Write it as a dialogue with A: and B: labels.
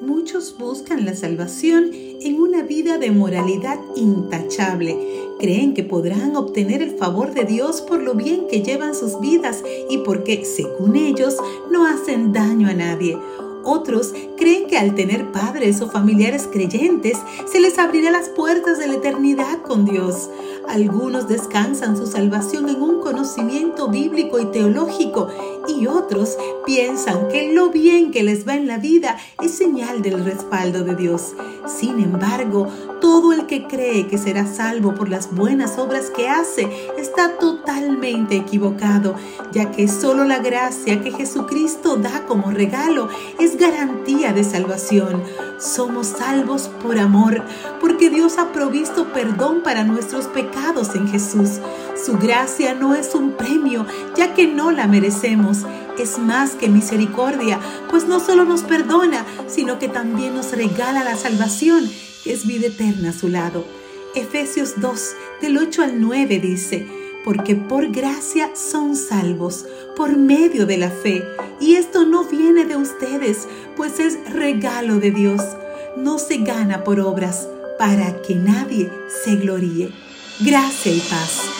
A: Muchos buscan la salvación en una vida de moralidad intachable. Creen que podrán obtener el favor de Dios por lo bien que llevan sus vidas y porque, según ellos, no hacen daño a nadie. Otros creen que al tener padres o familiares creyentes se les abrirá las puertas de la eternidad con Dios. Algunos descansan su salvación en conocimiento bíblico y teológico y otros piensan que lo bien que les va en la vida es señal del respaldo de Dios. Sin embargo, todo el que cree que será salvo por las buenas obras que hace está totalmente equivocado, ya que solo la gracia que Jesucristo da como regalo es garantía de salvación. Somos salvos por amor, porque Dios ha provisto perdón para nuestros pecados en Jesús. Su gracia no es un premio, ya que no la merecemos. Es más que misericordia, pues no solo nos perdona, sino que también nos regala la salvación, es vida eterna a su lado. Efesios 2, del 8 al 9 dice, porque por gracia son salvos, por medio de la fe. Y esto no viene de ustedes, pues es regalo de Dios. No se gana por obras, para que nadie se gloríe. Gracia y paz.